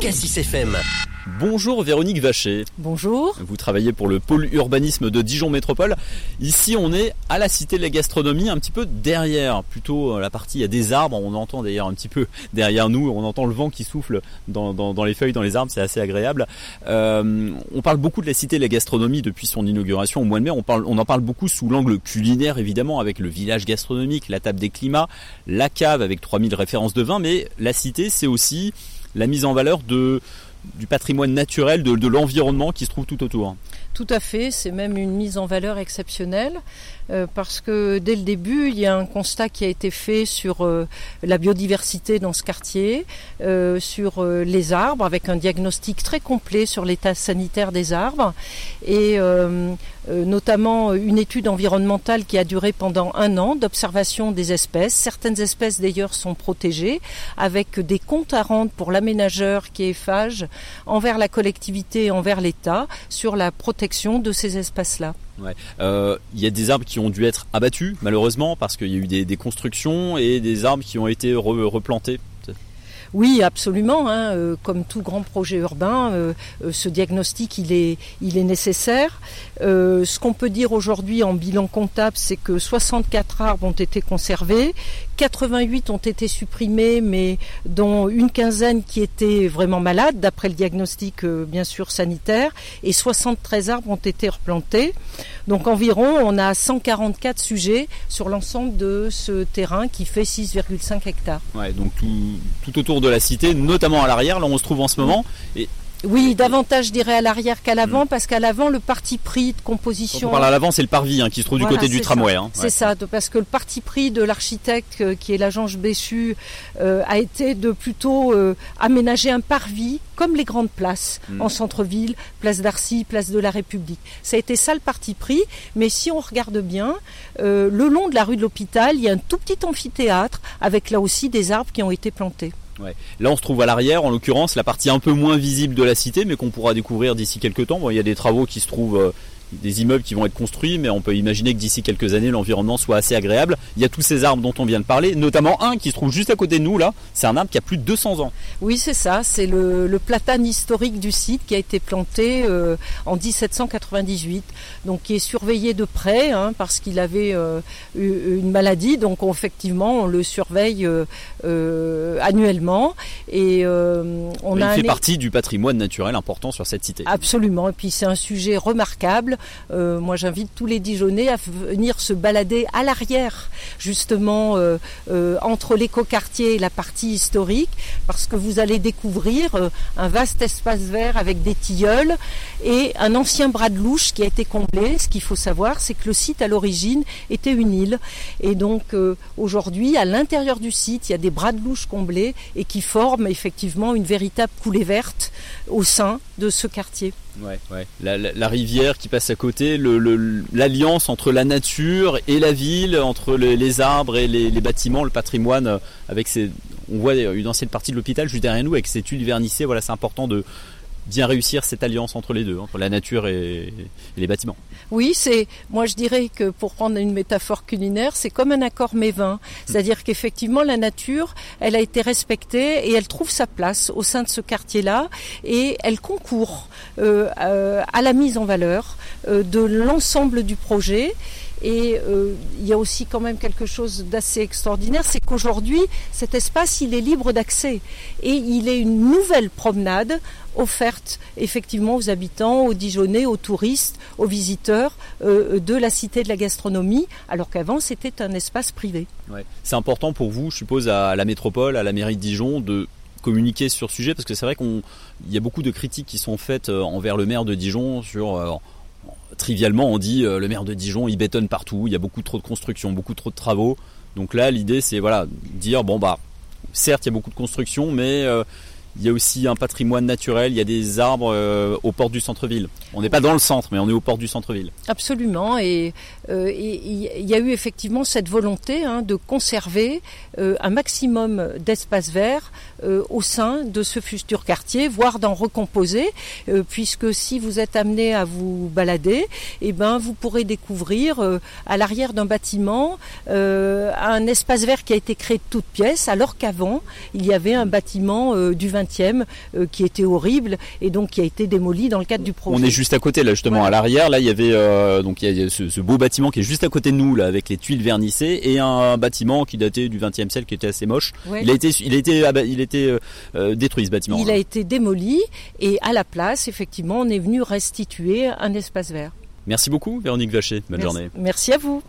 Cassis FM. Bonjour Véronique Vacher. Bonjour. Vous travaillez pour le pôle urbanisme de Dijon Métropole. Ici, on est à la Cité de la Gastronomie, un petit peu derrière, plutôt euh, la partie, il y a des arbres, on entend d'ailleurs un petit peu derrière nous, on entend le vent qui souffle dans, les feuilles, dans les arbres, c'est assez agréable. Euh, on parle beaucoup de la Cité de la Gastronomie depuis son inauguration au mois de mai, on, parle, on en parle beaucoup sous l'angle culinaire évidemment, avec le village gastronomique, la table des climats, la cave avec 3000 références de vin, mais la Cité, c'est aussi la mise en valeur du patrimoine naturel, de, l'environnement qui se trouve tout autour. Tout à fait, c'est même une mise en valeur exceptionnelle euh, parce que dès le début, il y a un constat qui a été fait sur euh, la biodiversité dans ce quartier, euh, sur les arbres, avec un diagnostic très complet sur l'état sanitaire des arbres notamment une étude environnementale qui a duré pendant un an d'observation des espèces. Certaines espèces d'ailleurs sont protégées avec des comptes à rendre pour l'aménageur qui est phage envers la collectivité, envers l'État sur la protection de ces espaces-là. Euh, il y a des arbres qui ont dû être abattus, malheureusement, parce qu'il y a eu des, constructions et des arbres qui ont été replantés. Oui, absolument. Hein, euh, comme tout grand projet urbain, euh, ce diagnostic il est, il est nécessaire. ce qu'on peut dire aujourd'hui en bilan comptable, c'est que 64 arbres ont été conservés, 88 ont été supprimés, mais dont une quinzaine qui étaient vraiment malades, d'après le diagnostic euh, bien sûr sanitaire, et 73 arbres ont été replantés. Donc environ, on a 144 sujets sur l'ensemble de ce terrain qui fait 6,5 hectares. Ouais, donc tout, autour de la cité, notamment à l'arrière, là où on se trouve en ce moment. Oui, davantage, je dirais, à l'arrière qu'à l'avant, parce qu'à l'avant, le parti pris de composition. Quand on parle à l'avant, c'est le parvis hein, qui se trouve du côté du tramway. Hein. C'est ça, parce que le parti pris de l'architecte, euh, qui est l'agence Bessu, euh, a été de plutôt euh, aménager un parvis comme les grandes places mm. en centre-ville, place d'Arcy, place de la République. Ça a été ça le parti pris, mais si on regarde bien, le long de la rue de l'hôpital, il y a un tout petit amphithéâtre avec là aussi des arbres qui ont été plantés. Là, on se trouve à l'arrière, en l'occurrence, la partie un peu moins visible de la cité, mais qu'on pourra découvrir d'ici quelques temps. Bon, il y a des travaux qui se trouvent euh, des immeubles qui vont être construits, mais on peut imaginer que d'ici quelques années, l'environnement soit assez agréable. Il y a tous ces arbres dont on vient de parler, notamment un qui se trouve juste à côté de nous, là. C'est un arbre qui a plus de 200 ans. Oui, c'est ça. C'est le, platane historique du site qui a été planté euh, en 1798, donc qui est surveillé de près hein, parce qu'il avait euh, une maladie. Donc effectivement, on le surveille euh, annuellement et on a. Il fait partie du patrimoine naturel important sur cette cité. Absolument. Et puis c'est un sujet remarquable euh, moi, j'invite tous les Dijonais à venir se balader à l'arrière, justement, euh, euh, entre l'écoquartier et la partie historique, parce que vous allez découvrir un vaste espace vert avec des tilleuls et un ancien bras de louche qui a été comblé. Ce qu'il faut savoir, c'est que le site à l'origine était une île. Et donc, aujourd'hui, à l'intérieur du site, il y a des bras de louche comblés et qui forment effectivement une véritable coulée verte au sein de ce quartier. Ouais. La, rivière qui passe à côté, l'alliance entre la nature et la ville, entre les arbres et les, bâtiments, le patrimoine, euh, avec ces, on voit une ancienne partie de l'hôpital juste derrière nous avec ces tuiles vernissées. Voilà, c'est important de, bien réussir cette alliance entre les deux, entre la nature et, les bâtiments. Oui, c'est, moi je dirais que pour prendre une métaphore culinaire, c'est comme un accord mévin. C'est-à-dire qu'effectivement la nature, elle a été respectée et elle trouve sa place au sein de ce quartier-là et elle concourt euh, euh, à la mise en valeur euh, de l'ensemble du projet. Et euh, il y a aussi quand même quelque chose d'assez extraordinaire, c'est qu'aujourd'hui, cet espace, il est libre d'accès. Et il est une nouvelle promenade offerte effectivement aux habitants, aux Dijonais, aux touristes, aux visiteurs euh, de la cité de la gastronomie, alors qu'avant c'était un espace privé. C'est important pour vous, je suppose, à la métropole, à la mairie de Dijon, de communiquer sur ce sujet, parce que c'est vrai qu'il y a beaucoup de critiques qui sont faites euh, envers le maire de Dijon sur trivialement, on dit euh, le maire de Dijon, il bétonne partout, il y a beaucoup trop de construction, beaucoup trop de travaux. Donc là, l'idée, c'est voilà, dire bon bah, certes, il y a beaucoup de construction, mais euh, il y a aussi un patrimoine naturel, il y a des arbres euh, au port du centre-ville. On n'est pas dans le centre, mais on est au port du centre-ville. Absolument, et euh, il y a eu effectivement cette volonté hein, de conserver euh, un maximum d'espace vert au sein de ce futur quartier, voire d'en recomposer, puisque si vous êtes amené à vous balader, eh ben, vous pourrez découvrir à l'arrière d'un bâtiment un espace vert qui a été créé de toutes pièces, alors qu'avant, il y avait un bâtiment du 20 20e euh, qui était horrible et donc qui a été démoli dans le cadre du projet. On est juste à côté là justement à l'arrière. Là il y avait euh, donc il y a ce, beau bâtiment qui est juste à côté de nous là avec les tuiles vernissées et un bâtiment qui datait du 20e siècle qui était assez moche. Il a été il a été ah bah, il a été détruit ce bâtiment. Il a été démoli et à la place effectivement on est venu restituer un espace vert. Merci beaucoup Véronique Vacher. Bonne journée. Merci à vous.